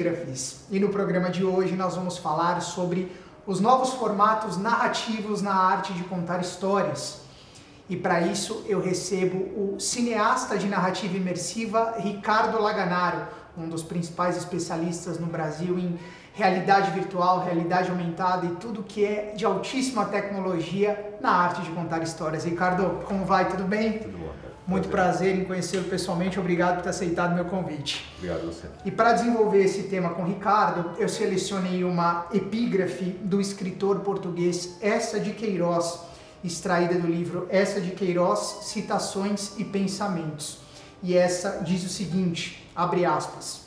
epígrafes. E no programa de hoje nós vamos falar sobre os novos formatos narrativos na arte de contar histórias. E para isso eu recebo o cineasta de narrativa imersiva Ricardo Laganaro, um dos principais especialistas no Brasil em realidade virtual, realidade aumentada e tudo que é de altíssima tecnologia na arte de contar histórias. Ricardo, como vai? Tudo bem? Tudo. Muito prazer em conhecê-lo pessoalmente. Obrigado por ter aceitado meu convite. Obrigado você. E para desenvolver esse tema com o Ricardo, eu selecionei uma epígrafe do escritor português Essa de Queiroz, extraída do livro Essa de Queiroz, Citações e Pensamentos. E essa diz o seguinte, abre aspas: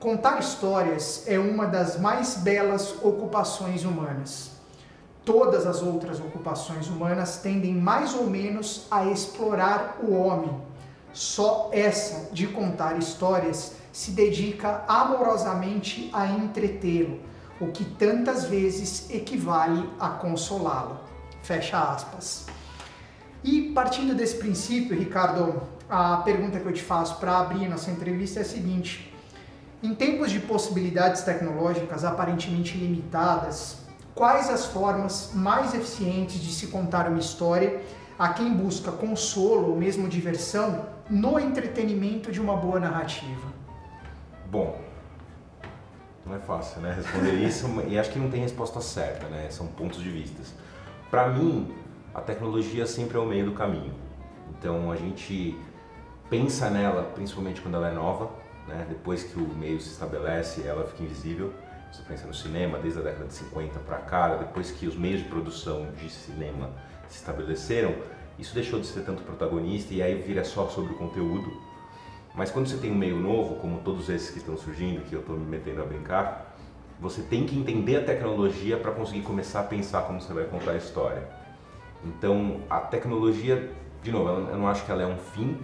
Contar histórias é uma das mais belas ocupações humanas. Todas as outras ocupações humanas tendem mais ou menos a explorar o homem. Só essa de contar histórias se dedica amorosamente a entretê-lo, o que tantas vezes equivale a consolá-lo. Fecha aspas. E partindo desse princípio, Ricardo, a pergunta que eu te faço para abrir nossa entrevista é a seguinte: em tempos de possibilidades tecnológicas aparentemente limitadas, quais as formas mais eficientes de se contar uma história a quem busca consolo ou mesmo diversão no entretenimento de uma boa narrativa? Bom, não é fácil, né? Responder isso e acho que não tem resposta certa, né? São pontos de vista. Para mim, a tecnologia sempre é o meio do caminho. Então a gente pensa nela, principalmente quando ela é nova, né? Depois que o meio se estabelece, ela fica invisível. Você pensa no cinema, desde a década de 50 para cá, depois que os meios de produção de cinema se estabeleceram, isso deixou de ser tanto protagonista e aí vira só sobre o conteúdo. Mas quando você tem um meio novo, como todos esses que estão surgindo, que eu estou me metendo a brincar, você tem que entender a tecnologia para conseguir começar a pensar como você vai contar a história. Então, a tecnologia, de novo, eu não acho que ela é um fim,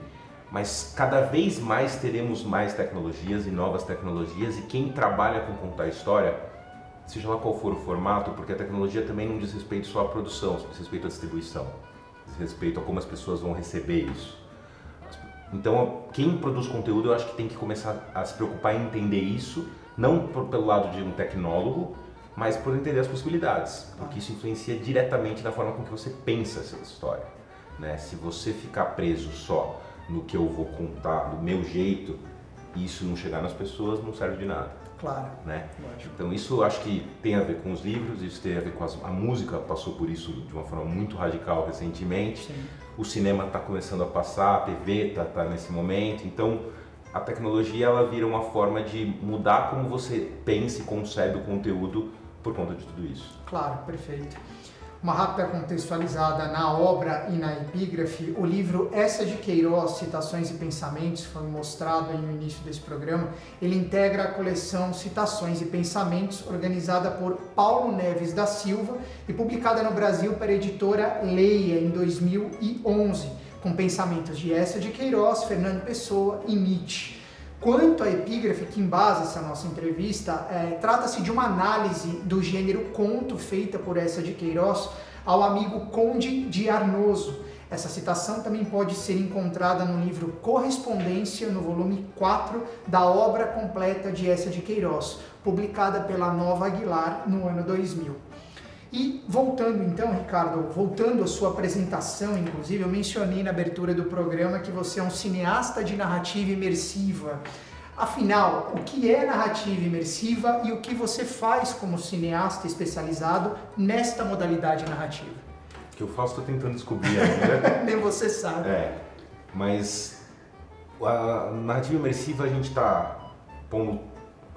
mas cada vez mais teremos mais tecnologias e novas tecnologias e quem trabalha com contar história, seja lá qual for o formato, porque a tecnologia também não diz respeito só à produção, diz respeito à distribuição, diz respeito a como as pessoas vão receber isso. Então, quem produz conteúdo, eu acho que tem que começar a se preocupar em entender isso, não por, pelo lado de um tecnólogo, mas por entender as possibilidades, porque isso influencia diretamente na forma com que você pensa essa história. Né? Se você ficar preso só no que eu vou contar, do meu jeito, e isso não chegar nas pessoas, não serve de nada. Claro. Né? Então isso acho que tem a ver com os livros, isso tem a ver com as, a música passou por isso de uma forma muito radical recentemente. Sim. O cinema está começando a passar, a TV está tá nesse momento. Então a tecnologia ela vira uma forma de mudar como você pensa e concebe o conteúdo por conta de tudo isso. Claro, perfeito uma rápida contextualizada na obra e na epígrafe, o livro Essa de Queiroz, Citações e Pensamentos, foi mostrado no início desse programa, ele integra a coleção Citações e Pensamentos, organizada por Paulo Neves da Silva e publicada no Brasil pela editora Leia em 2011, com pensamentos de Essa de Queiroz, Fernando Pessoa e Nietzsche. Quanto à epígrafe que embasa essa nossa entrevista, é, trata-se de uma análise do gênero conto feita por essa de Queiroz ao amigo Conde de Arnoso. Essa citação também pode ser encontrada no livro Correspondência, no volume 4 da obra completa de essa de Queiroz, publicada pela Nova Aguilar no ano 2000. E voltando então, Ricardo, voltando à sua apresentação, inclusive, eu mencionei na abertura do programa que você é um cineasta de narrativa imersiva. Afinal, o que é narrativa imersiva e o que você faz como cineasta especializado nesta modalidade narrativa? O que eu faço estou tentando descobrir ainda. Nem você sabe. É, mas a narrativa imersiva a gente está pondo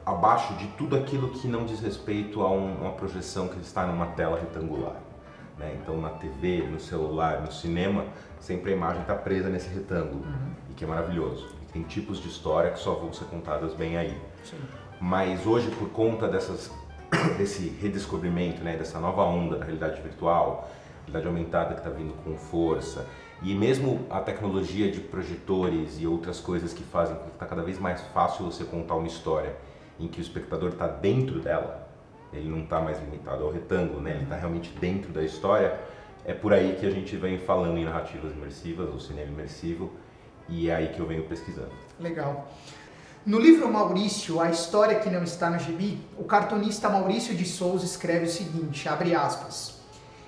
abaixo de tudo aquilo que não diz respeito a um, uma projeção que está numa tela retangular. Né? Então, na TV, no celular, no cinema, sempre a imagem está presa nesse retângulo, uhum. e que é maravilhoso. E tem tipos de história que só vão ser contadas bem aí. Sim. Mas hoje, por conta dessas, desse redescobrimento, né, dessa nova onda da realidade virtual, realidade aumentada que está vindo com força, e mesmo a tecnologia de projetores e outras coisas que fazem com que está cada vez mais fácil você contar uma história em que o espectador está dentro dela, ele não está mais limitado ao retângulo, né? ele está realmente dentro da história, é por aí que a gente vem falando em narrativas imersivas, ou cinema imersivo, e é aí que eu venho pesquisando. Legal. No livro Maurício, a história que não está no gibi, o cartunista Maurício de Souza escreve o seguinte, abre aspas.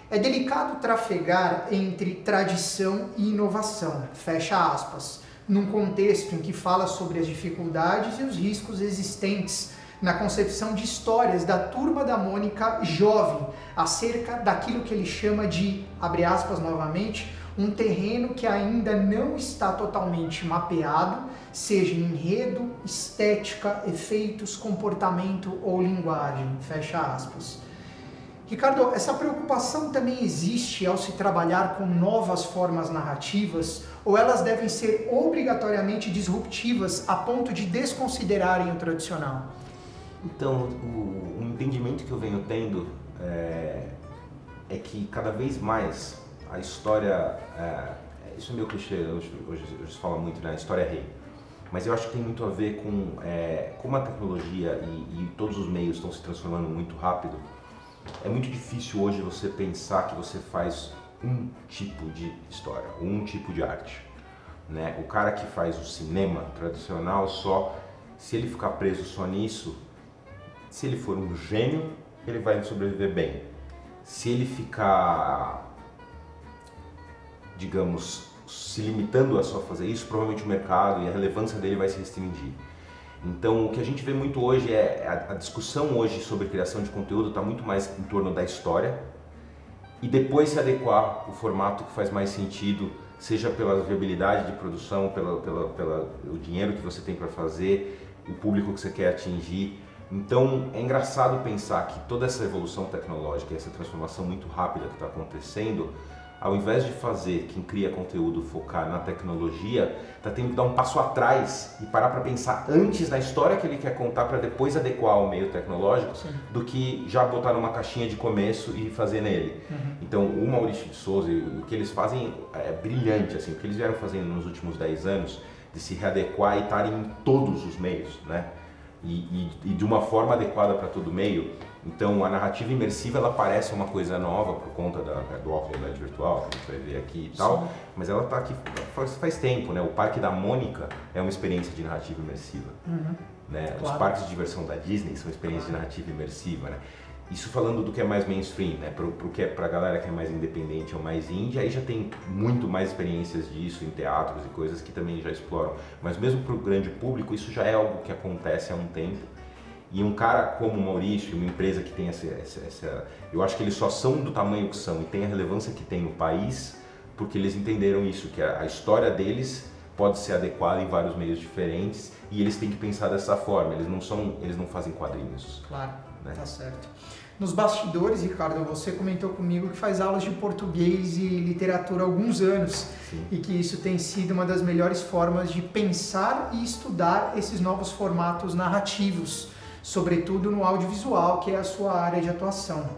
É delicado trafegar entre tradição e inovação, fecha aspas, num contexto em que fala sobre as dificuldades e os riscos existentes na concepção de histórias da turma da Mônica jovem acerca daquilo que ele chama de, abre aspas novamente, um terreno que ainda não está totalmente mapeado, seja enredo, estética, efeitos, comportamento ou linguagem, fecha aspas. Ricardo, essa preocupação também existe ao se trabalhar com novas formas narrativas ou elas devem ser obrigatoriamente disruptivas a ponto de desconsiderarem o tradicional? Então, o, o entendimento que eu venho tendo é, é, que cada vez mais a história. É, isso é meio clichê, hoje, se fala muito, né? A história é rei. Mas eu acho que tem muito a ver com é, como a tecnologia e, e todos os meios estão se transformando muito rápido é muito difícil hoje você pensar que você faz um tipo de história, um tipo de arte. Né? O cara que faz o cinema tradicional só, se ele ficar preso só nisso, se ele for um gênio, ele vai sobreviver bem. Se ele ficar, digamos, se limitando a só fazer isso, provavelmente o mercado e a relevância dele vai se restringir. Então, o que a gente vê muito hoje é a, a discussão hoje sobre criação de conteúdo está muito mais em torno da história e depois se adequar o formato que faz mais sentido, seja pela viabilidade de produção, pela, pela, pela o dinheiro que você tem para fazer, o público que você quer atingir. Então, é engraçado pensar que toda essa evolução tecnológica, essa transformação muito rápida que está acontecendo, ao invés de fazer quem cria conteúdo focar na tecnologia, está tendo que dar um passo atrás e parar para pensar antes na história que ele quer contar para depois adequar ao meio tecnológico, Sim. do que já botar numa caixinha de começo e fazer nele. Uhum. Então, o Maurício de Souza, o que eles fazem é brilhante, assim, o que eles vieram fazendo nos últimos 10 anos, de se readequar e estarem em todos os meios, né? E, e, e de uma forma adequada para todo meio, então a narrativa imersiva ela parece uma coisa nova por conta da, do óculos realidade virtual, que a gente vai ver aqui e tal, Sim. mas ela está aqui faz, faz, tempo, né? O Parque da Mônica é uma experiência de narrativa imersiva. Uhum. Né? Claro. Os parques de diversão da Disney são experiências claro. de narrativa imersiva, né? Isso falando do que é mais mainstream, né? Pro, pro que é, pra galera que é mais independente ou mais indie, aí já tem muito mais experiências disso em teatros e coisas que também já exploram. Mas mesmo para o grande público, isso já é algo que acontece há um tempo e um cara como o Maurício, uma empresa que tem essa, essa, essa, Eu acho que eles só são do tamanho que são e tem a relevância que tem no país porque eles entenderam isso, que a, a história deles pode ser adequada em vários meios diferentes e eles têm que pensar dessa forma. Eles não são, eles não fazem quadrinhos. Claro, né? tá certo. Nos bastidores, Ricardo, você comentou comigo que faz aulas de português e literatura há alguns anos Sim. e que isso tem sido uma das melhores formas de pensar e estudar esses novos formatos narrativos sobretudo no audiovisual, que é a sua área de atuação.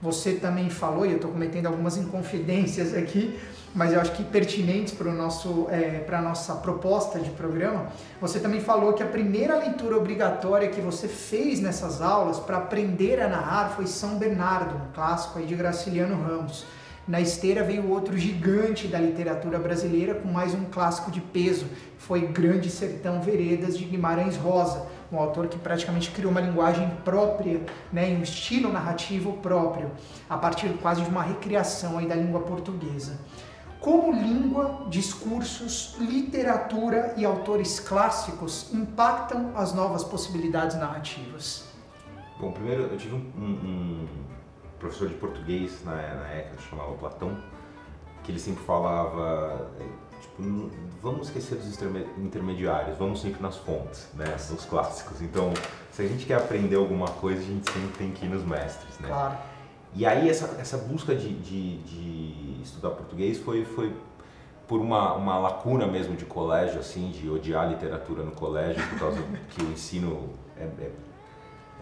Você também falou, e eu estou cometendo algumas inconfidências aqui, mas eu acho que pertinentes para é, a nossa proposta de programa. Você também falou que a primeira leitura obrigatória que você fez nessas aulas para aprender a narrar foi São Bernardo, um clássico aí de Graciliano Ramos. Na esteira veio outro gigante da literatura brasileira com mais um clássico de peso, foi Grande Sertão Veredas de Guimarães Rosa um autor que praticamente criou uma linguagem própria, né, um estilo narrativo próprio, a partir quase de uma recriação aí da língua portuguesa. Como língua, discursos, literatura e autores clássicos impactam as novas possibilidades narrativas? Bom, primeiro eu tive um, um, professor de português na, na ECA, chamava Platão, que ele sempre falava Tipo, vamos esquecer dos intermediários, vamos sempre nas fontes, né? Nos clássicos. Então, se a gente quer aprender alguma coisa, a gente sempre tem que ir nos mestres, né? Claro. E aí essa, essa busca de, de, de estudar português foi, foi por uma, uma lacuna mesmo de colégio, assim, de odiar literatura no colégio, por causa que o ensino é, é,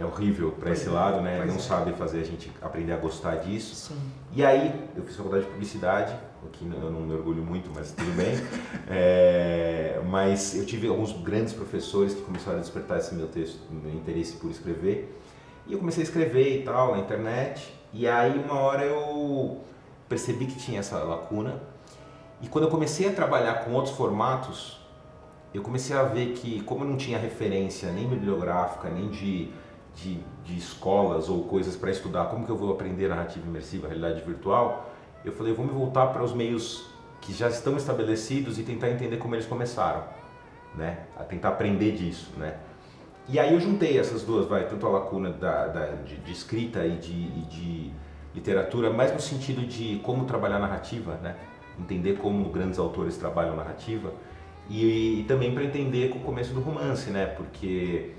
é horrível para esse é, lado, né? Não é. sabe fazer a gente aprender a gostar disso. Sim. E aí eu fiz faculdade de publicidade, que eu não me orgulho muito, mas tudo bem. É, mas eu tive alguns grandes professores que começaram a despertar esse meu texto, meu interesse por escrever. E eu comecei a escrever e tal na internet. E aí uma hora eu percebi que tinha essa lacuna. E quando eu comecei a trabalhar com outros formatos, eu comecei a ver que, como eu não tinha referência nem bibliográfica, nem de, de, de escolas ou coisas para estudar como que eu vou aprender narrativa imersiva, realidade virtual, eu falei, me voltar para os meios que já estão estabelecidos e tentar entender como eles começaram, né? A tentar aprender disso, né? E aí eu juntei essas duas, vai, tanto a lacuna da, da de, de, escrita e de, e de literatura, mais no sentido de como trabalhar narrativa, né? Entender como grandes autores trabalham narrativa e, e também para entender com o começo do romance, né? Porque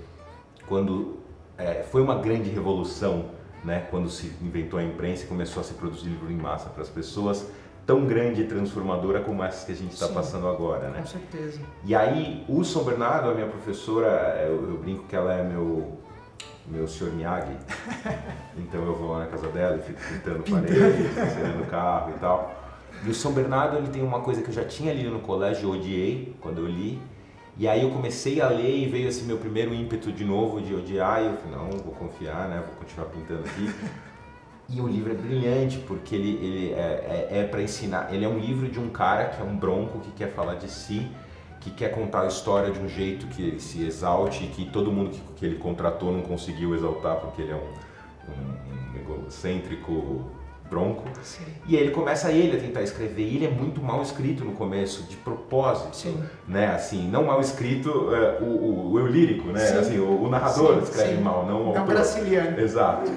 quando é, foi uma grande revolução, né? Quando se inventou a imprensa e começou a se produzir livro em massa para as pessoas, tão grande e transformadora como essa que a gente está passando agora, né? Com certeza. E aí, o São Bernardo, a minha professora, eu, eu brinco que ela é meu meu senhor Miyagi. então eu vou lá na casa dela e fico pintando parede, serando carro e tal. E o São Bernardo ele tem uma coisa que eu já tinha lido no colégio, eu odiei quando eu li. E aí eu comecei a ler e veio esse meu primeiro ímpeto de novo de odiar e eu falei, não, vou confiar, né? Vou continuar pintando aqui. E o livro é brilhante porque ele, ele é, é, é para ensinar. Ele é um livro de um cara que é um bronco que quer falar de si, que quer contar a história de um jeito que ele se exalte e que todo mundo que, que ele contratou não conseguiu exaltar porque ele é um, um, um egocêntrico bronco. Sim. E aí ele começa ele a tentar escrever. E ele é muito mal escrito no começo, de propósito, Sim. né? Assim, não mal escrito é, o, o, eu lírico, né? Sim. Assim, o, o narrador escreve mal, não o não autor. brasiliano. Exato.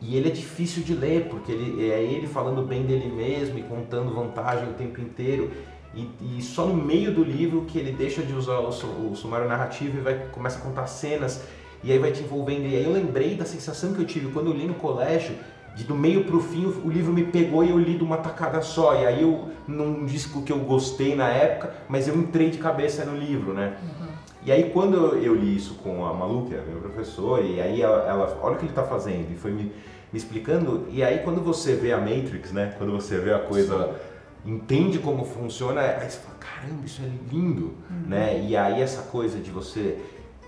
E ele é difícil de ler, porque ele, é ele falando bem dele mesmo e contando vantagem o tempo inteiro. E, e só no meio do livro que ele deixa de usar o, o sumário narrativo e vai, começa a contar cenas e aí vai te envolvendo. E aí eu lembrei da sensação que eu tive quando eu li no colégio de do meio para o fim o livro me pegou e eu li de uma tacada só. E aí eu não disse que eu gostei na época, mas eu entrei de cabeça no livro, né? Uhum. E aí quando eu li isso com a Malu, que é meu professor, e aí ela, ela olha o que ele está fazendo, e foi me, me, explicando, e aí quando você vê a Matrix, né? Quando você vê a coisa, Sim. entende como funciona, aí você fala, caramba, isso é lindo, uhum. né? E aí essa coisa de você...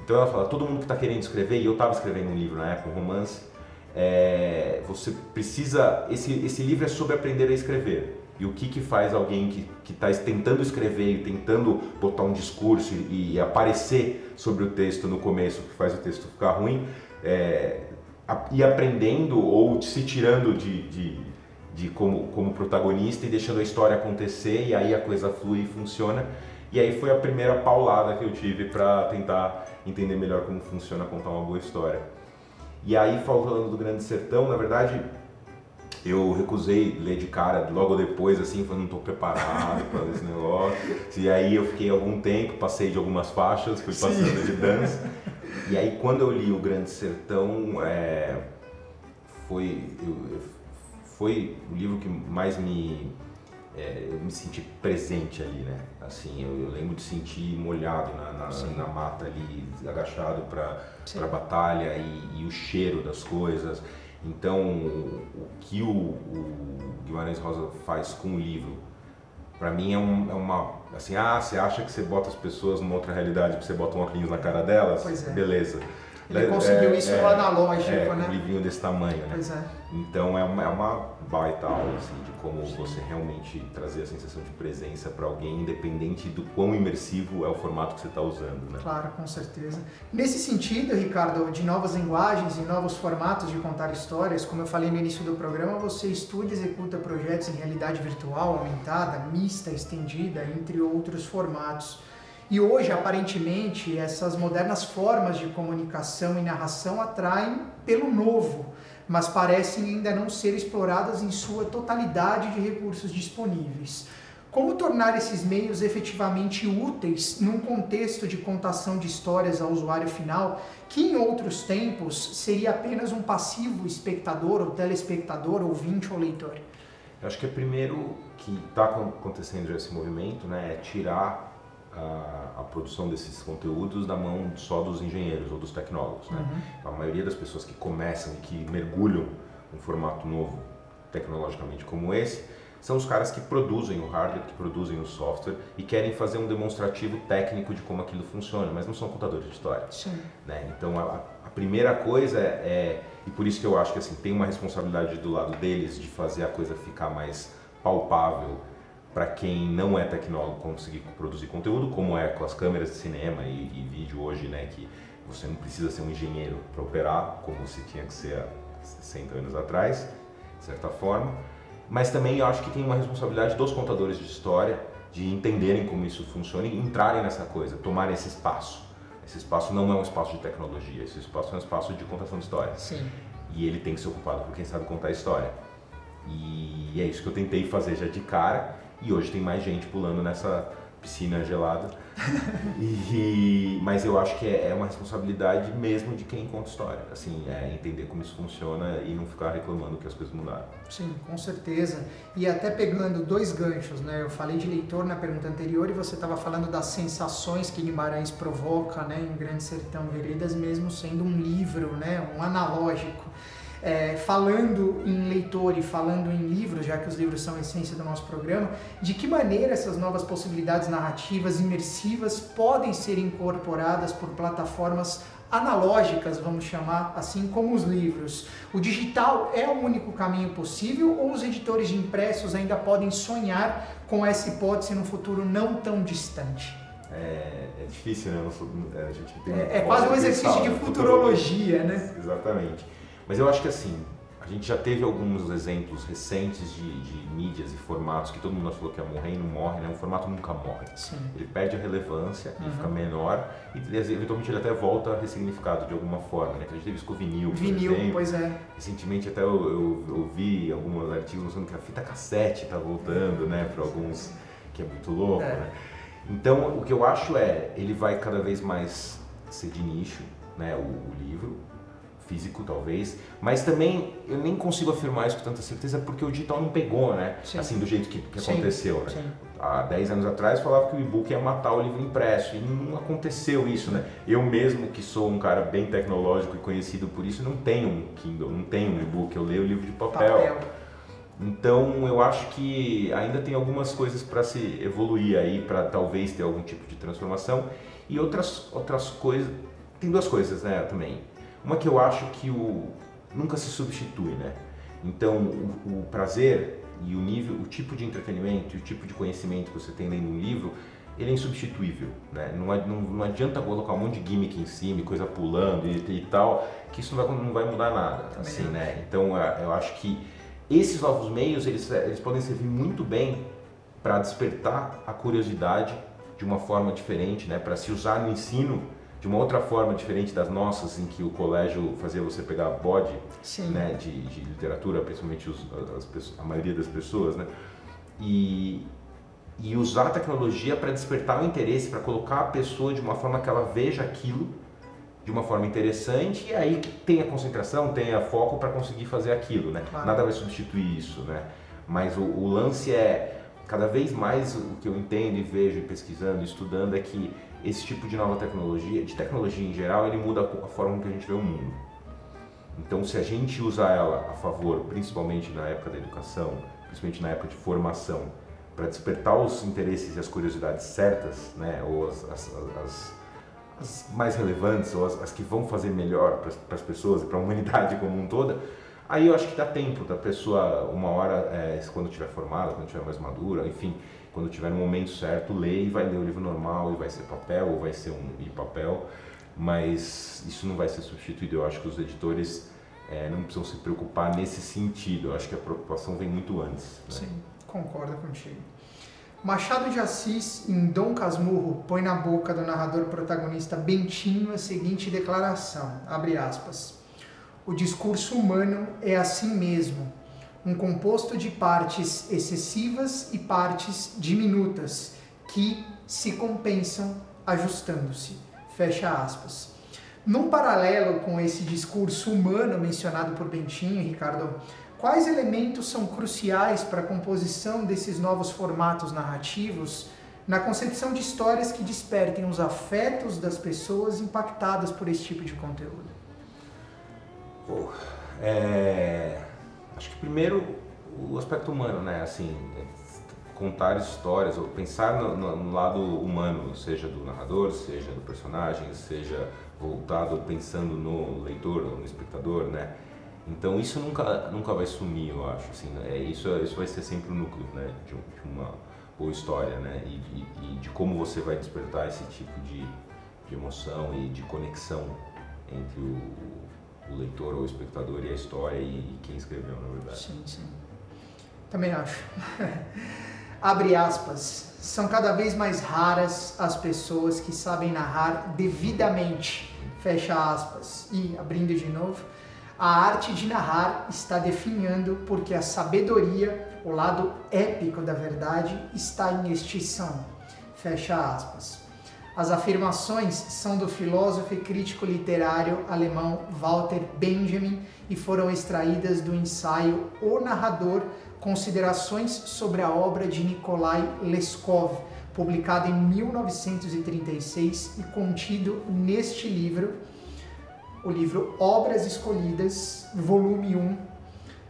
Então ela fala, todo mundo que está querendo escrever, e eu estava escrevendo um livro na época, um romance, é, você precisa. Esse, esse livro é sobre aprender a escrever. E o que, que faz alguém que está tentando escrever e tentando botar um discurso e, e, aparecer sobre o texto no começo, que faz o texto ficar ruim, é, ir aprendendo ou se tirando de, de, de como, como protagonista e deixando a história acontecer e aí a coisa flui e funciona. E aí foi a primeira paulada que eu tive para tentar entender melhor como funciona contar uma boa história. E aí, falando do Grande Sertão, na verdade, eu recusei ler de cara logo depois, assim, falando, não estou preparado para esse negócio. E aí eu fiquei algum tempo, passei de algumas faixas, fui passando Sim. de dança. E aí quando eu li o Grande Sertão, é, foi, eu, foi o livro que mais me é, eu me senti presente ali, né? Assim, eu, eu lembro de sentir molhado na, na, na mata ali, agachado para a batalha e, e, o cheiro das coisas. Então, o que o, o Guimarães Rosa faz com o livro, para mim é, um, é, uma assim, ah, você acha que você bota as pessoas numa outra realidade, que você bota um óculos na cara delas, é. beleza. Ele conseguiu é, isso é, analógico, é, né? Um livrinho desse tamanho, né? Pois é. Então é uma, é uma baita aula, assim, de como você realmente trazer a sensação de presença para alguém, independente do quão imersivo é o formato que você está usando, né? Claro, com certeza. Nesse sentido, Ricardo, de novas linguagens e novos formatos de contar histórias, como eu falei no início do programa, você estuda e executa projetos em realidade virtual, aumentada, mista, estendida, entre outros formatos. E hoje, aparentemente, essas modernas formas de comunicação e narração atraem pelo novo, mas parecem ainda não ser exploradas em sua totalidade de recursos disponíveis. Como tornar esses meios efetivamente úteis num contexto de contação de histórias ao usuário final, que em outros tempos seria apenas um passivo espectador ou telespectador, ouvinte ou leitor? Eu acho que é primeiro que está acontecendo esse movimento, né, é tirar a, a, produção desses conteúdos da mão só dos engenheiros ou dos tecnólogos. Né? Uhum. A maioria das pessoas que começam e que mergulham um formato novo tecnologicamente como esse são os caras que produzem o hardware, que produzem o software e querem fazer um demonstrativo técnico de como aquilo funciona, mas não são contadores de história. Né? Então a, a, primeira coisa é, é, e por isso que eu acho que assim tem uma responsabilidade do lado deles de fazer a coisa ficar mais palpável para quem não é tecnólogo conseguir produzir conteúdo, como é com as câmeras de cinema e, e vídeo hoje, né, que você não precisa ser um engenheiro para operar, como se tinha que ser há 60 anos atrás, de certa forma. Mas também eu acho que tem uma responsabilidade dos contadores de história de entenderem como isso funciona e entrarem nessa coisa, tomarem esse espaço. Esse espaço não é um espaço de tecnologia, esse espaço é um espaço de contação de história. Sim. E ele tem que ser ocupado por quem sabe contar a história. E é isso que eu tentei fazer já de cara, e hoje tem mais gente pulando nessa piscina gelada. e, mas eu acho que é, é, uma responsabilidade mesmo de quem conta história. Assim, é entender como isso funciona e não ficar reclamando que as coisas mudaram. Sim, com certeza. E até pegando dois ganchos, né? Eu falei de leitor na pergunta anterior e você estava falando das sensações que Guimarães provoca, né, em Grande Sertão Veredas, mesmo sendo um livro, né, um analógico. É, falando em leitor e falando em livros, já que os livros são a essência do nosso programa, de que maneira essas novas possibilidades narrativas imersivas podem ser incorporadas por plataformas analógicas, vamos chamar assim, como os livros. O digital é o único caminho possível ou os editores de impressos ainda podem sonhar com essa hipótese no futuro não tão distante? É, é difícil, né? A gente tem é, é quase um exercício de né? futurologia, né? Exatamente. Mas eu acho que assim, a gente já teve alguns exemplos recentes de, de mídias e formatos que todo mundo falou que ia morrer e não morre, né? Um formato nunca morre. Sim. Ele perde a relevância, uhum. ele fica menor e eventualmente ele até volta ressignificado de alguma forma, né? A gente teve isso com o vinil, Vinil, exemplo. pois é. Recentemente até eu, eu, eu vi alguns artigos mostrando que a fita cassete está voltando, né? Para alguns, que é muito louco, é. né? Então, o que eu acho é, ele vai cada vez mais ser de nicho, né? o, o livro, físico talvez, mas também eu nem consigo afirmar isso com tanta certeza porque o digital não pegou, né? Sim. Assim, do jeito que, que sim, aconteceu, né? Sim. Há 10 anos atrás falava que o e-book ia matar o livro impresso e não aconteceu isso, né? Eu mesmo que sou um cara bem tecnológico e conhecido por isso, não tenho um Kindle, não tenho um e-book, eu leio o livro de papel. papel. Então eu acho que ainda tem algumas coisas para se evoluir aí, para talvez ter algum tipo de transformação e outras outras coisas. Tem duas coisas, né, também uma que eu acho que o nunca se substitui, né? Então, o, o prazer e o nível, o tipo de entretenimento e o tipo de conhecimento que você tem lendo um livro, ele é insubstituível, né? Não, não, não adianta colocar um monte de gimmick em cima, coisa pulando e, e tal, que isso não vai, não vai mudar nada, Também assim, né? Então, eu acho que esses novos meios, eles, eles podem servir muito bem para despertar a curiosidade de uma forma diferente, né? Para se usar no ensino de uma outra forma diferente das nossas, em que o colégio fazia você pegar bode né, de, de, literatura, principalmente os, as, a maioria das pessoas, né? E, e usar a tecnologia para despertar o interesse, para colocar a pessoa de uma forma que ela veja aquilo de uma forma interessante e aí tenha concentração, tenha foco para conseguir fazer aquilo, né? Claro. Nada vai substituir isso, né? Mas o, o lance é cada vez mais o que eu entendo e vejo pesquisando, estudando é que esse tipo de nova tecnologia, de tecnologia em geral, ele muda a forma que a gente vê o mundo. Então, se a gente usar ela a favor, principalmente na época da educação, principalmente na época de formação, para despertar os interesses e as curiosidades certas, né, ou as, as, as, as mais relevantes, ou as, que vão fazer melhor para as pessoas e para a humanidade como um toda, aí eu acho que dá tempo da pessoa, uma hora, é, quando estiver formada, quando estiver mais madura, enfim, quando tiver no momento certo, lê e vai ler o livro normal e vai ser papel ou vai ser um e-papel, mas isso não vai ser substituído. Eu acho que os editores é, não precisam se preocupar nesse sentido. Eu acho que a preocupação vem muito antes. Né? Sim, concordo contigo. Machado de Assis, em Dom Casmurro, põe na boca do narrador protagonista Bentinho a seguinte declaração, abre aspas, o discurso humano é assim mesmo, um composto de partes excessivas e partes diminutas que se compensam ajustando-se. Fecha aspas. Num paralelo com esse discurso humano mencionado por Bentinho, Ricardo, quais elementos são cruciais para a composição desses novos formatos narrativos na concepção de histórias que despertem os afetos das pessoas impactadas por esse tipo de conteúdo? Oh, é Acho que primeiro o aspecto humano, né? Assim, é contar histórias, ou pensar no, no, no, lado humano, seja do narrador, seja do personagem, seja voltado pensando no leitor ou no espectador, né? Então isso nunca, nunca vai sumir, eu acho. Assim, né? isso, isso vai ser sempre o núcleo né? de, de uma, ou história, né? E, e, e, de como você vai despertar esse tipo de, de emoção e de conexão entre o, o leitor ou o espectador e a história e, e quem escreveu, na verdade. Sim, sim. Também acho. Abre aspas. São cada vez mais raras as pessoas que sabem narrar devidamente. Fecha aspas. E, abrindo de novo, a arte de narrar está definhando porque a sabedoria, o lado épico da verdade, está em extinção. Fecha aspas. As afirmações são do filósofo e crítico literário alemão Walter Benjamin e foram extraídas do ensaio O Narrador Considerações sobre a obra de Nikolai Leskov, publicado em 1936 e contido neste livro, o livro Obras Escolhidas, volume 1,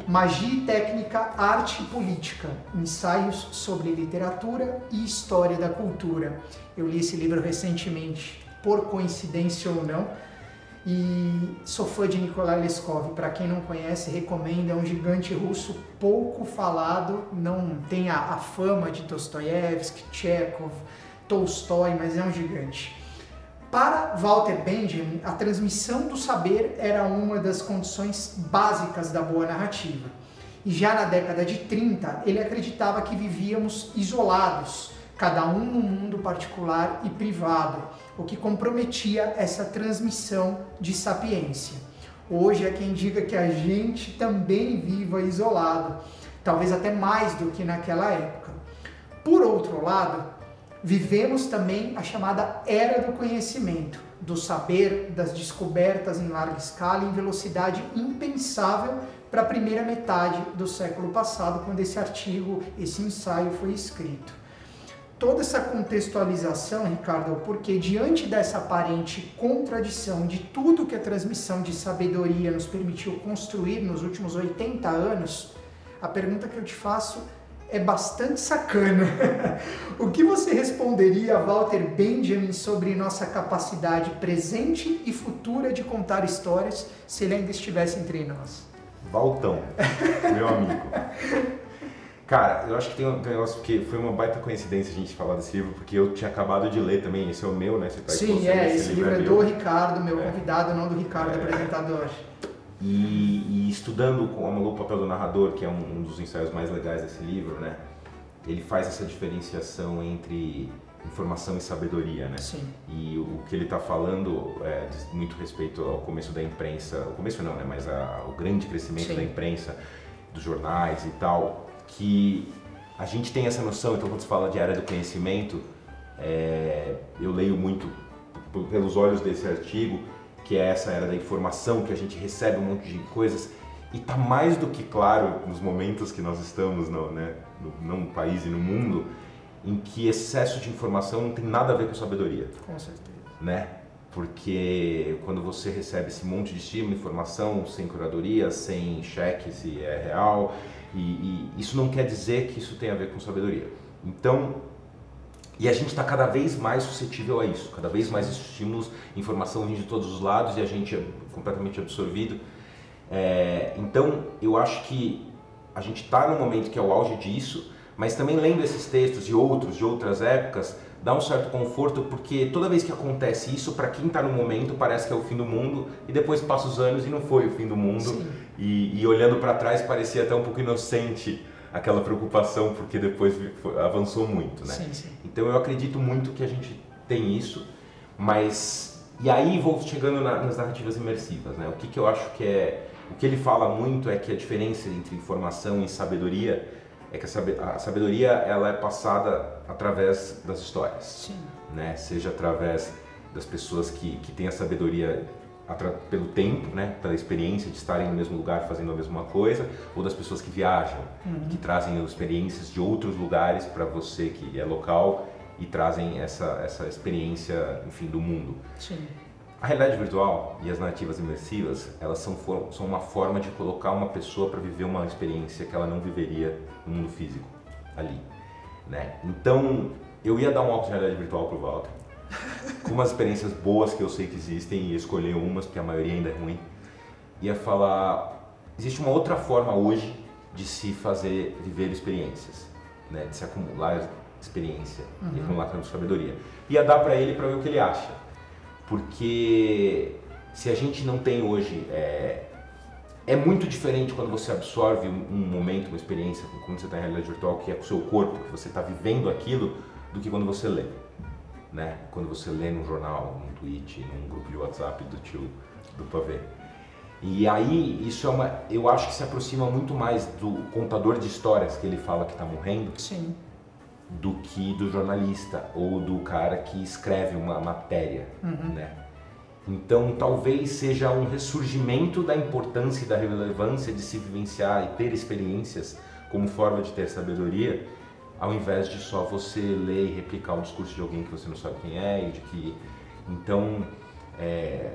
Magia e Técnica, Arte e Política, ensaios sobre literatura e história da cultura. Eu li esse livro recentemente, por coincidência ou não, e sou fã de Nikolai Leskov. Para quem não conhece, recomendo. É um gigante russo pouco falado, não tem a, a fama de Dostoiévski, Chekhov, Tolstói, mas é um gigante. Para Walter Benjamin, a transmissão do saber era uma das condições básicas da boa narrativa. E já na década de 30, ele acreditava que vivíamos isolados, cada um num mundo particular e privado, o que comprometia essa transmissão de sapiência. Hoje é quem diga que a gente também viva isolado, talvez até mais do que naquela época. Por outro lado, vivemos também a chamada era do conhecimento, do saber, das descobertas em larga escala em velocidade impensável para a primeira metade do século passado, quando esse artigo, esse ensaio foi escrito. Toda essa contextualização, Ricardo, porque diante dessa aparente contradição de tudo que a transmissão de sabedoria nos permitiu construir nos últimos 80 anos, a pergunta que eu te faço é bastante sacana. o que você responderia a Walter Benjamin sobre nossa capacidade presente e futura de contar histórias se ele ainda estivesse entre nós? Valtão, meu amigo. Cara, eu acho que tem um negócio que foi uma baita coincidência a gente falar desse livro, porque eu tinha acabado de ler também, esse é o meu, né? Você tá Sim, é, esse, esse livro, livro é do Ricardo, meu é. convidado, não do Ricardo, é. apresentador. E, e, estudando com o papel do narrador, que é um, um, dos ensaios mais legais desse livro, né? Ele faz essa diferenciação entre informação e sabedoria, né? Sim. E o, que ele está falando é, diz muito respeito ao começo da imprensa, o começo não, né? Mas a, o grande crescimento Sim. da imprensa, dos jornais e tal, que a gente tem essa noção, então quando se fala de área do conhecimento, é, eu leio muito pelos olhos desse artigo, que é essa era da informação, que a gente recebe um monte de coisas, e está mais do que claro nos momentos que nós estamos no, né, no, no país e no mundo, em que excesso de informação não tem nada a ver com sabedoria. Com certeza. Né? Porque quando você recebe esse monte de estímulo, informação, sem curadoria, sem cheque se é real, e, e isso não quer dizer que isso tenha a ver com sabedoria. Então, e a gente está cada vez mais suscetível a isso, cada vez mais estímulos, informação vindo de todos os lados e a gente é completamente absorvido. É, então, eu acho que a gente está no momento que é o auge disso, mas também lendo esses textos e outros de outras épocas, dá um certo conforto porque toda vez que acontece isso, para quem está no momento, parece que é o fim do mundo e depois passa os anos e não foi o fim do mundo. E, e, olhando para trás parecia até um pouco inocente aquela preocupação porque depois avançou muito, né? Sim, sim. Então eu acredito muito que a gente tem isso, mas e aí vou chegando na, nas narrativas imersivas, né? O que, que eu acho que é o que ele fala muito é que a diferença entre informação e sabedoria é que a sabedoria ela é passada através das histórias, Sim. né? Seja através das pessoas que, que têm a sabedoria pelo tempo, né, pela experiência de estarem no mesmo lugar fazendo a mesma coisa, ou das pessoas que viajam, uhum. que trazem experiências de outros lugares para você que é local e trazem essa essa experiência, enfim, do mundo. Sim. A realidade virtual e as narrativas imersivas, elas são, são uma forma de colocar uma pessoa para viver uma experiência que ela não viveria no mundo físico, ali. Né? Então, eu ia dar um óculos de realidade virtual pro Walter, com umas experiências boas que eu sei que existem e escolher umas, porque a maioria ainda é ruim. Ia falar, existe uma outra forma hoje de se fazer viver experiências, né? de se acumular experiência uhum. e de sabedoria. Ia dar para ele para ver o que ele acha. Porque se a gente não tem hoje. É, é muito diferente quando você absorve um, um momento, uma experiência, quando você está em realidade virtual, que é com o seu corpo, que você está vivendo aquilo, do que quando você lê. Né? Quando você lê num jornal, num tweet, num grupo de WhatsApp do tio do pavê. E aí, isso é uma. Eu acho que se aproxima muito mais do contador de histórias que ele fala que está morrendo. Sim. Do que do jornalista ou do cara que escreve uma matéria, uhum. né? Então, talvez seja um ressurgimento da importância e da relevância de se vivenciar e ter experiências como forma de ter sabedoria, ao invés de só você ler e replicar o discurso de alguém que você não sabe quem é e de que. Então, é,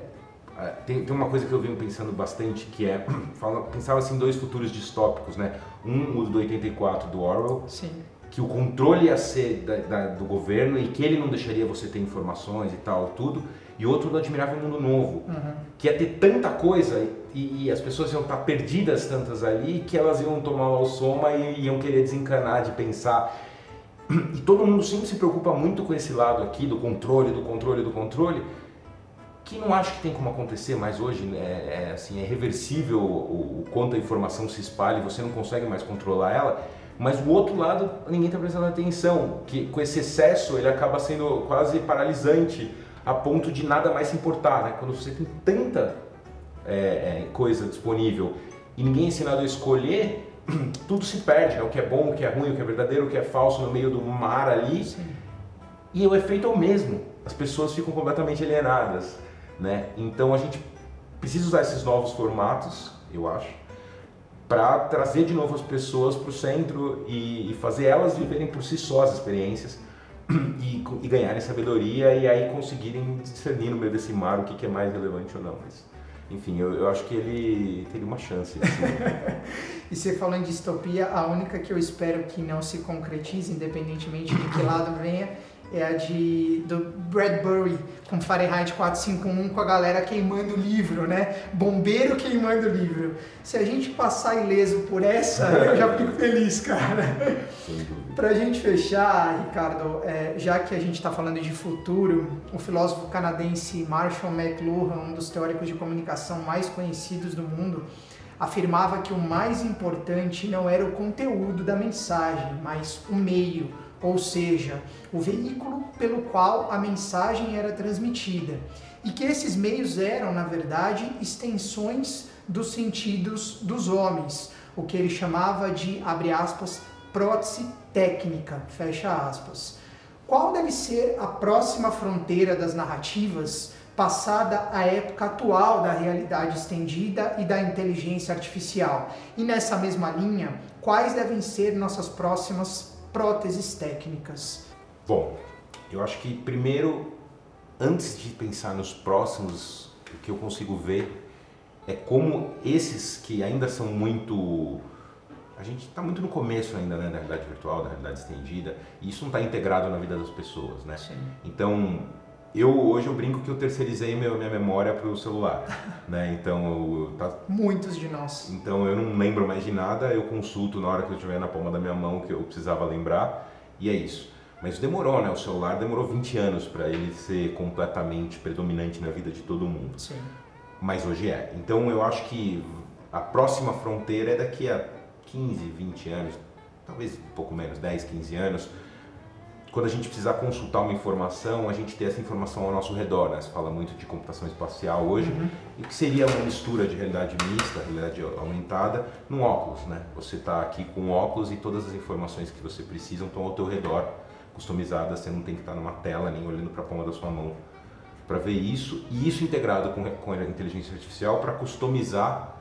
tem, tem, uma coisa que eu venho pensando bastante que é fala, pensava assim dois futuros distópicos, né? Um o do 84 do Orwell, Sim. que o controle ia ser da, da, do governo e que ele não deixaria você ter informações e tal, tudo, e outro do Admirável Mundo Novo, uhum. que ia ter tanta coisa e, e, as pessoas iam estar perdidas tantas ali que elas iam tomar o soma e iam querer desencanar de pensar. E todo mundo sempre se preocupa muito com esse lado aqui do controle, do controle, do controle que não acho que tem como acontecer mais hoje, né? é, é, assim, é reversível o, o, quanto a informação se espalha e você não consegue mais controlar ela, mas o outro lado ninguém está prestando atenção, que com esse excesso ele acaba sendo quase paralisante a ponto de nada mais se importar, né? quando você tem tanta é, é coisa disponível e ninguém é ensinado a escolher, tudo se perde, né? o que é bom, o que é ruim, o que é verdadeiro, o que é falso no meio do mar ali, Sim. e o efeito é o mesmo, as pessoas ficam completamente alienadas. Né? Então a gente precisa usar esses novos formatos, eu acho, para trazer de novo as pessoas para o centro e, e, fazer elas viverem por si só as experiências e, e, ganharem sabedoria e aí conseguirem discernir no meio desse mar o que, que é mais relevante ou não. Mas, enfim, eu, eu, acho que ele teria uma chance. Assim. e você falando de distopia, a única que eu espero que não se concretize, independentemente de que lado venha, é a de do Bradbury com Fahrenheit 451 com a galera queimando o livro, né? Bombeiro queimando o livro. Se a gente passar ileso por essa, eu já fico feliz, cara. Pra gente fechar, Ricardo, é, já que a gente está falando de futuro, o filósofo canadense Marshall McLuhan, um dos teóricos de comunicação mais conhecidos do mundo, afirmava que o mais importante não era o conteúdo da mensagem, mas o meio ou seja, o veículo pelo qual a mensagem era transmitida, e que esses meios eram, na verdade, extensões dos sentidos dos homens, o que ele chamava de, abre aspas, prótese técnica, fecha aspas. Qual deve ser a próxima fronteira das narrativas passada a época atual da realidade estendida e da inteligência artificial? E nessa mesma linha, quais devem ser nossas próximas próteses técnicas? Bom, eu acho que primeiro, antes de pensar nos próximos, o que eu consigo ver é como esses que ainda são muito. A gente está muito no começo ainda né, da realidade virtual, da realidade estendida, e isso não está integrado na vida das pessoas, né? Sim. Então, eu hoje eu brinco que eu terceirizei meu, minha memória para o celular, né? Então eu, tá... muitos de nós. Então eu não lembro mais de nada, eu consulto na hora que eu estiver na palma da minha mão que eu precisava lembrar e é isso. Mas demorou, né? O celular demorou 20 anos para ele ser completamente predominante na vida de todo mundo. Sim. Mas hoje é. Então eu acho que a próxima fronteira é daqui a 15, 20 anos, talvez um pouco menos, 10, 15 anos quando a gente precisar consultar uma informação, a gente ter essa informação ao nosso redor, né? Você fala muito de computação espacial hoje, uhum. e que seria uma mistura de realidade mista, realidade aumentada, num óculos, né? Você está aqui com óculos e todas as informações que você precisa estão ao teu redor, customizadas, você não tem que estar numa tela nem olhando para a palma da sua mão para ver isso, e isso integrado com, com a inteligência artificial para customizar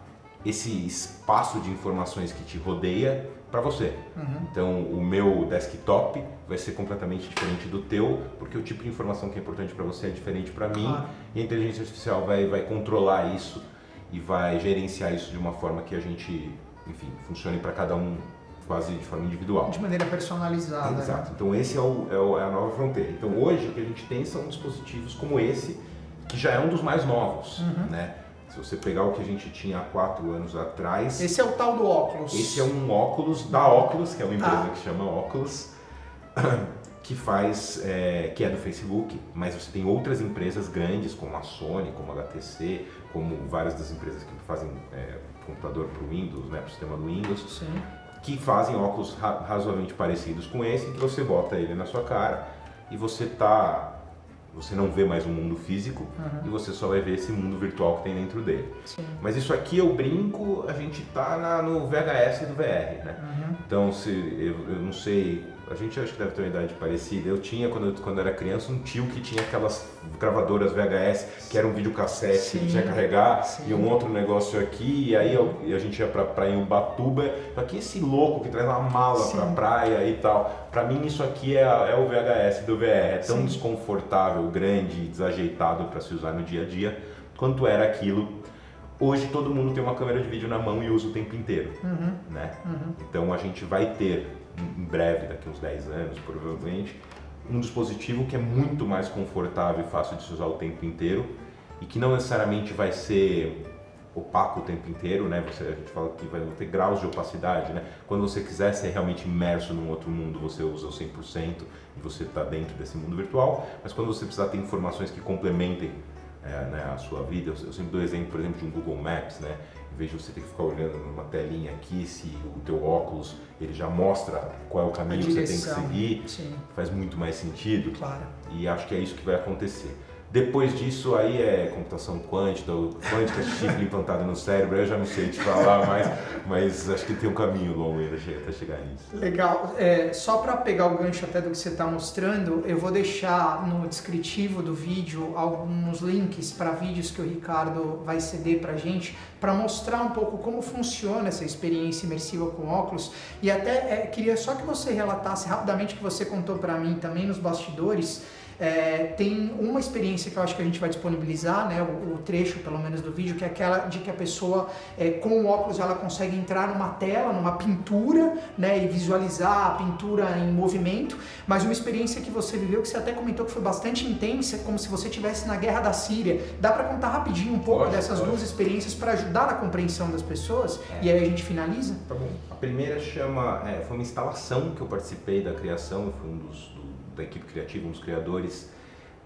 esse espaço de informações que te rodeia para você. Uhum. Então, o meu desktop vai ser completamente diferente do teu, porque o tipo de informação que é importante para você é diferente para mim, claro. e a inteligência artificial vai, vai controlar isso e vai gerenciar isso de uma forma que a gente, enfim, funcione para cada um quase de forma individual. De maneira personalizada. É, exato. Então, esse é, o, é, o, é a nova fronteira. Então, hoje, o que a gente tem são dispositivos como esse, que já é um dos mais novos, uhum. né? Se você pegar o que a gente tinha há quatro anos atrás. Esse é o tal do óculos. Esse é um óculos da Oculus, que é uma empresa Ah. que chama Oculus. que faz, é, que é do Facebook, mas você tem outras empresas grandes como a Sony, como a HTC, como várias das empresas que fazem é, computador para o Windows, né, para o sistema do Windows, Sim. que fazem óculos ra razoavelmente parecidos com esse, que você bota ele na sua cara e você tá você não vê mais o um mundo físico Uhum. e você só vai ver esse mundo virtual que tem dentro dele. Sim. Mas isso aqui eu brinco, a gente tá na- no VHS do VR, né? Uhum. Então, se eu, eu não sei, a gente acho que deve ter uma idade parecida. Eu tinha, quando eu, quando eu era criança, um tio que tinha aquelas gravadoras VHS, que era um videocassete que Sim, tinha que carregar, sim. e um outro negócio aqui, e aí eu- e a gente ia pra praia em Ubatuba. Aqui esse louco que traz uma mala Sim. pra praia e tal. Pra mim, isso aqui é, é o VHS do VR. É tão Sim. desconfortável, grande, desajeitado para se usar no dia a dia, quanto era aquilo. Hoje todo mundo tem uma câmera de vídeo na mão e usa o tempo inteiro Uhum. né? Uhum. Então a gente vai ter em breve, daqui uns 10 anos provavelmente, um dispositivo que é muito mais confortável e fácil de se usar o tempo inteiro e que não necessariamente vai ser opaco o tempo inteiro, né? Você, a gente fala que vai ter graus de opacidade, né? Quando você quiser ser realmente imerso num outro mundo, você usa o 100% e você está dentro desse mundo virtual, mas quando você precisar ter informações que complementem é, né, a sua vida, eu, eu sempre dou exemplo, por exemplo, de um Google Maps, né? Em vez de você ter que ficar olhando numa telinha aqui, se o teu óculos ele já mostra qual é o caminho que você tem que seguir, Sim, faz muito mais sentido claro. e acho que é isso que vai acontecer. Depois disso aí é computação quântica, quântica chip implantado no cérebro, eu já não sei te falar mais, mas acho que tem um caminho longo ainda até chegar nisso. Legal. É, só para pegar o gancho até do que você está mostrando, eu vou deixar no descritivo do vídeo alguns links para vídeos que o Ricardo vai ceder para gente, para mostrar um pouco como funciona essa experiência imersiva com óculos. E até é, queria só que você relatasse rapidamente que você contou para mim também nos bastidores. É, tem uma experiência que eu acho que a gente vai disponibilizar, né, o, o trecho pelo menos do vídeo, que é aquela de que a pessoa é, com o óculos ela consegue entrar numa tela, numa pintura, né, e visualizar a pintura em movimento, mas uma experiência que você viveu que você até comentou que foi bastante intensa, como se você estivesse na guerra da Síria. Dá para contar rapidinho um pouco Pode, dessas pode. duas experiências para ajudar na compreensão das pessoas É. e aí a gente finaliza? Tá bom. A primeira chama, é, foi uma instalação que eu participei da criação, eu fui um dos, do- da equipe criativa, um dos criadores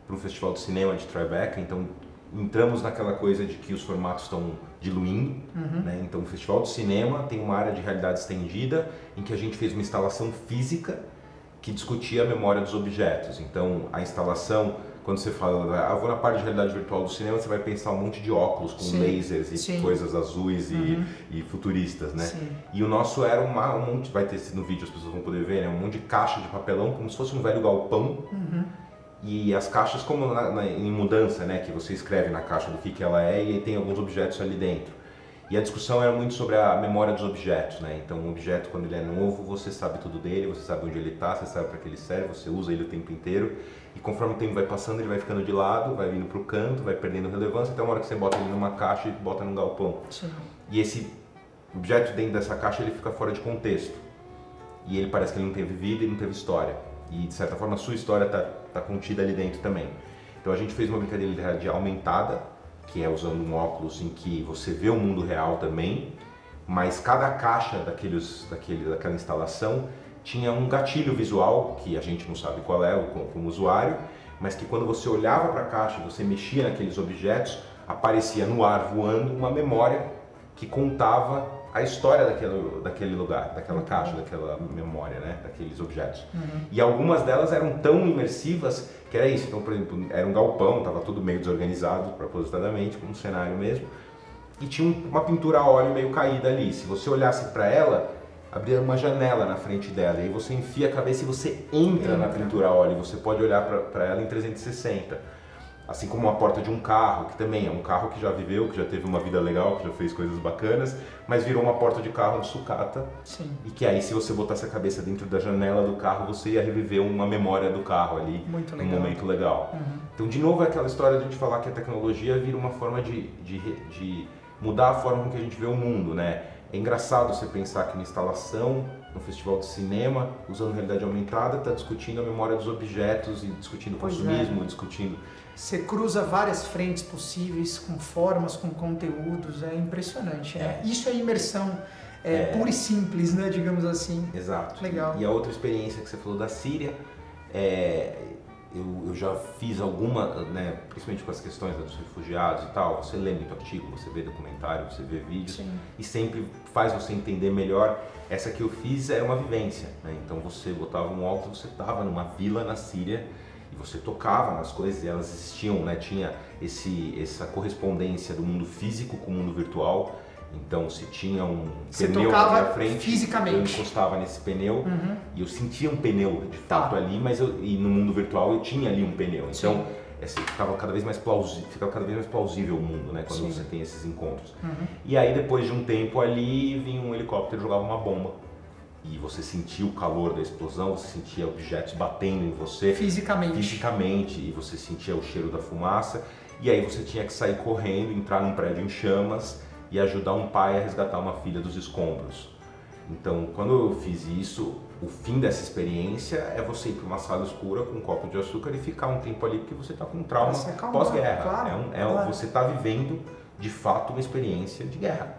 para o Festival de Cinema de Tribeca, então entramos naquela coisa de que os formatos estão diluindo, Uhum. né? Então o Festival de Cinema tem uma área de realidade estendida em que a gente fez uma instalação física que discutia a memória dos objetos. Então a instalação, quando você fala, ah, eu vou na parte de realidade virtual do cinema, você vai pensar um monte de óculos com Sim, lasers e sim. coisas azuis e, Uhum. e futuristas, né? Sim. E o nosso era uma, um monte, vai ter no vídeo, as pessoas vão poder ver, né? Um monte de caixa de papelão, como se fosse um velho galpão. Uhum. E as caixas como na- na- em mudança, né? Que você escreve na caixa do que, que ela é e tem alguns objetos ali dentro. E a discussão era muito sobre a memória dos objetos, né? Então, um objeto, quando ele é novo, você sabe tudo dele, você sabe onde ele está, você sabe para que ele serve, você usa ele o tempo inteiro. E conforme o tempo vai passando, ele vai ficando de lado, vai vindo para o canto, vai perdendo relevância, até uma hora que você bota ele numa caixa e bota num galpão. Sim. E esse objeto dentro dessa caixa ele fica fora de contexto. E ele parece que ele não teve vida e não teve história. E de certa forma a sua história está tá contida ali dentro também. Então a gente fez uma brincadeira de aumentada, que é usando um óculos em que você vê o mundo real também, mas cada caixa daqueles, daquele, daquela instalação tinha um gatilho visual, que a gente não sabe qual é como, como usuário, mas que quando você olhava para a caixa você mexia naqueles objetos, aparecia no ar voando uma memória que contava a história daquele, daquele lugar, daquela caixa, daquela memória, né, daqueles objetos. Uhum. E algumas delas eram tão imersivas que era isso. Então, por exemplo, era um galpão, estava tudo meio desorganizado propositadamente, como um cenário mesmo. E tinha um- uma pintura a óleo meio caída ali. Se você olhasse para ela, abria uma janela na frente dela. E aí você enfia a cabeça e você entra, na pintura a óleo. Você pode olhar para ela em 360. Assim como a porta de um carro, que também é um carro que já viveu, que já teve uma vida legal, que já fez coisas bacanas, mas virou uma porta de carro de sucata. Sim. E que aí, se você botasse a cabeça dentro da janela do carro, você ia reviver uma memória do carro ali, Muito legal. momento legal. Uhum. Então, de novo, é aquela história de a gente falar que a tecnologia vira uma forma de, de, de mudar a forma com que a gente vê o mundo, né? É engraçado você pensar que na instalação, no festival de cinema, usando realidade aumentada, está discutindo a memória dos objetos e discutindo Pois é. consumismo, discutindo Você cruza várias frentes possíveis, com formas, com conteúdos, é impressionante. né? Isso é imersão é, é, pura e simples, né, digamos assim. Exato. Legal. E a outra experiência que você falou da Síria, é, eu, eu, já fiz alguma, né, principalmente com as questões dos refugiados e tal, você lê muito artigo, você vê documentário, você vê vídeos Sim. e sempre faz você entender melhor. Essa que eu fiz era uma vivência, né? então você botava um óculos, você estava numa vila na Síria e você tocava nas coisas e elas existiam, né? tinha esse, essa correspondência do mundo físico com o mundo virtual então, se tinha um Você pneu na minha frente, fisicamente. eu encostava nesse pneu uhum. e eu sentia um pneu de fato tá. ali, mas eu, e no mundo virtual eu tinha ali um pneu. Então, assim, ficava cada vez mais plausível, ficava cada vez mais plausível o mundo, né, quando Sim. você tem esses encontros. Uhum. E aí depois de um tempo ali, vinha um helicóptero e jogava uma bomba. E você sentia o calor da explosão, você sentia objetos batendo em você fisicamente. Fisicamente, e você sentia o cheiro da fumaça. E aí você tinha que sair correndo, entrar num prédio em chamas e ajudar um pai a resgatar uma filha dos escombros. Então, quando eu fiz isso, o fim dessa experiência é você ir para uma sala escura com um copo de açúcar e ficar um tempo ali porque você está com um trauma pós-guerra. Claro, é um, é claro. Você está vivendo, de fato, uma experiência de guerra.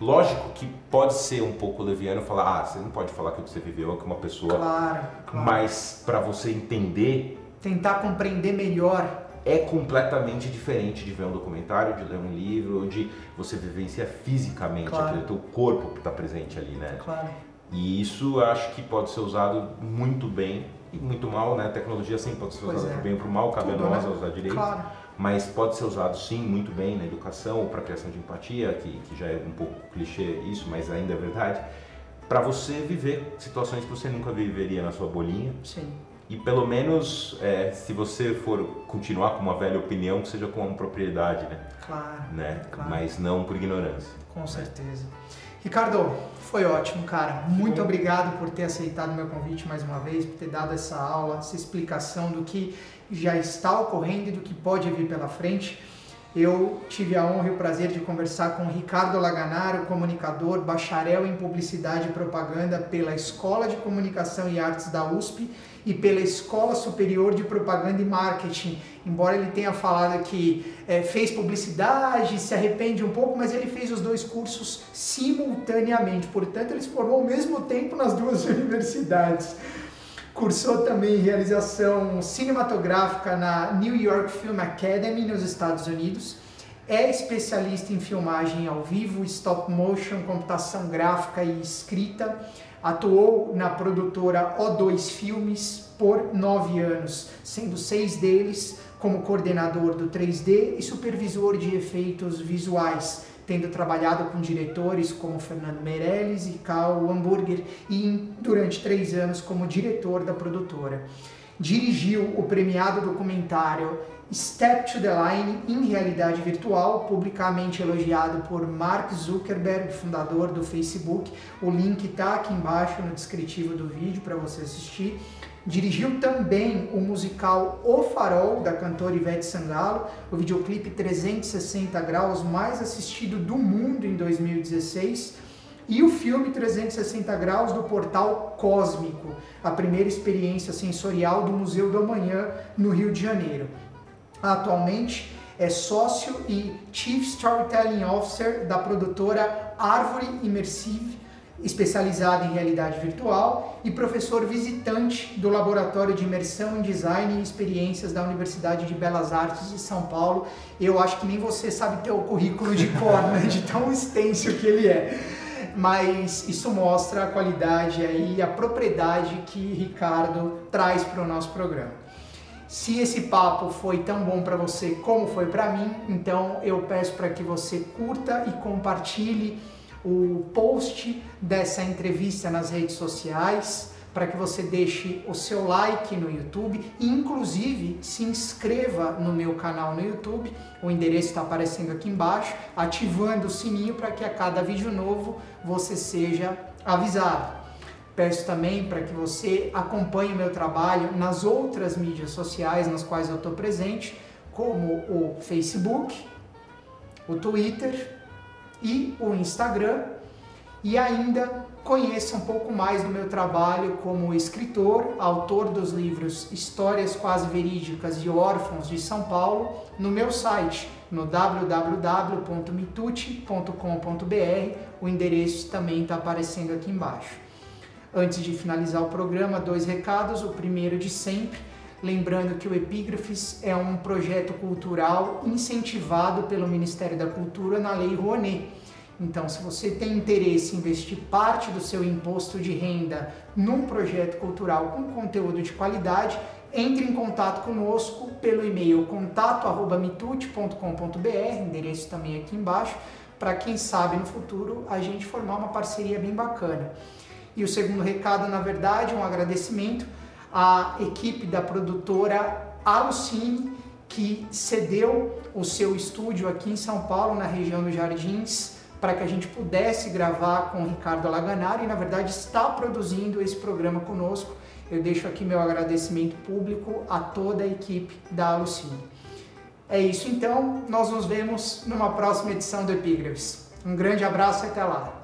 Lógico que pode ser um pouco leviano falar, ah, você não pode falar que o que você viveu é que uma pessoa. Claro. claro. Mas para você entender. Tentar compreender melhor é completamente diferente de ver um documentário, de ler um livro, de você vivenciar fisicamente claro. aquele teu corpo que está presente ali, né? Claro. E isso acho que pode ser usado muito bem e muito mal, né? A tecnologia sempre pode ser usada é. para bem ou para mal, cabe Tudo, a nós né? usar direito. Claro. Mas pode ser usado sim muito bem na educação, para criação de empatia, que, que já é um pouco clichê isso, mas ainda é verdade, para você viver situações que você nunca viveria na sua bolinha. Sim e pelo menos é, se você for continuar com uma velha opinião, que seja com uma propriedade, né? Claro, né? claro. Mas não por ignorância. Com certeza. Ricardo, foi ótimo, cara. Muito obrigado por ter aceitado meu convite mais uma vez, por ter dado essa aula, essa explicação do que já está ocorrendo e do que pode vir pela frente. Eu tive a honra e o prazer de conversar com Ricardo Laganaro, comunicador, bacharel em Publicidade e Propaganda pela Escola de Comunicação e Artes da USP e pela Escola Superior de Propaganda e Marketing. Embora ele tenha falado que é, fez publicidade, se arrepende um pouco, mas ele fez os dois cursos simultaneamente. Portanto, ele se formou ao mesmo tempo nas duas universidades. Cursou também realização cinematográfica na New York Film Academy, nos Estados Unidos. É especialista em filmagem ao vivo, stop motion, computação gráfica e escrita Atuou na produtora O2 Filmes por nove anos, sendo seis deles como coordenador do 3D e supervisor de efeitos visuais, tendo trabalhado com diretores como Fernando Meirelles e Carl Hamburger e durante três anos como diretor da produtora. Dirigiu o premiado documentário Step to the Line em realidade virtual, publicamente elogiado por Mark Zuckerberg, fundador do Facebook. O link está aqui embaixo no descritivo do vídeo para você assistir. Dirigiu também o musical O Farol, da cantora Ivete Sangalo, o videoclipe 360 graus mais assistido do mundo em 2016, e o filme 360 graus do portal Cósmico, a primeira experiência sensorial do Museu do Amanhã, no Rio de Janeiro. Atualmente é sócio e Chief Storytelling Officer da produtora Árvore Immersive, especializada em realidade virtual, e professor visitante do Laboratório de Imersão em Design e Experiências da Universidade de Belas Artes de São Paulo. Eu acho que nem você sabe ter o currículo de cor, né? de tão extenso que ele é. Mas isso mostra a qualidade e a propriedade que Ricardo traz para o nosso programa. Se esse papo foi tão bom para você como foi para mim, então eu peço para que você curta e compartilhe o post dessa entrevista nas redes sociais, para que você deixe o seu like no YouTube e inclusive se inscreva no meu canal no YouTube. O endereço está aparecendo aqui embaixo, ativando o sininho para que a cada vídeo novo você seja avisado. Peço também para que você acompanhe o meu trabalho nas outras mídias sociais nas quais eu estou presente, como o Facebook, o Twitter e o Instagram, e ainda conheça um pouco mais do meu trabalho como escritor, autor dos livros Histórias Quase Verídicas e Órfãos de São Paulo, no meu site no www.mituti.com.br o endereço também está aparecendo aqui embaixo. Antes de finalizar o programa, dois recados. O primeiro de sempre, lembrando que o Epígrafes é um projeto cultural incentivado pelo Ministério da Cultura na Lei Rouanet. Então, se você tem interesse em investir parte do seu imposto de renda num projeto cultural com conteúdo de qualidade, entre em contato conosco pelo e-mail contato@mitute.com.br, endereço também aqui embaixo, para quem sabe no futuro a gente formar uma parceria bem bacana. E o segundo recado, na verdade, um agradecimento à equipe da produtora Alucine, que cedeu o seu estúdio aqui em São Paulo, na região dos Jardins, para que a gente pudesse gravar com o Ricardo Alaganari e, na verdade, está produzindo esse programa conosco. Eu deixo aqui meu agradecimento público a toda a equipe da Alucine. É isso então, nós nos vemos numa próxima edição do Epígrafes. Um grande abraço e até lá!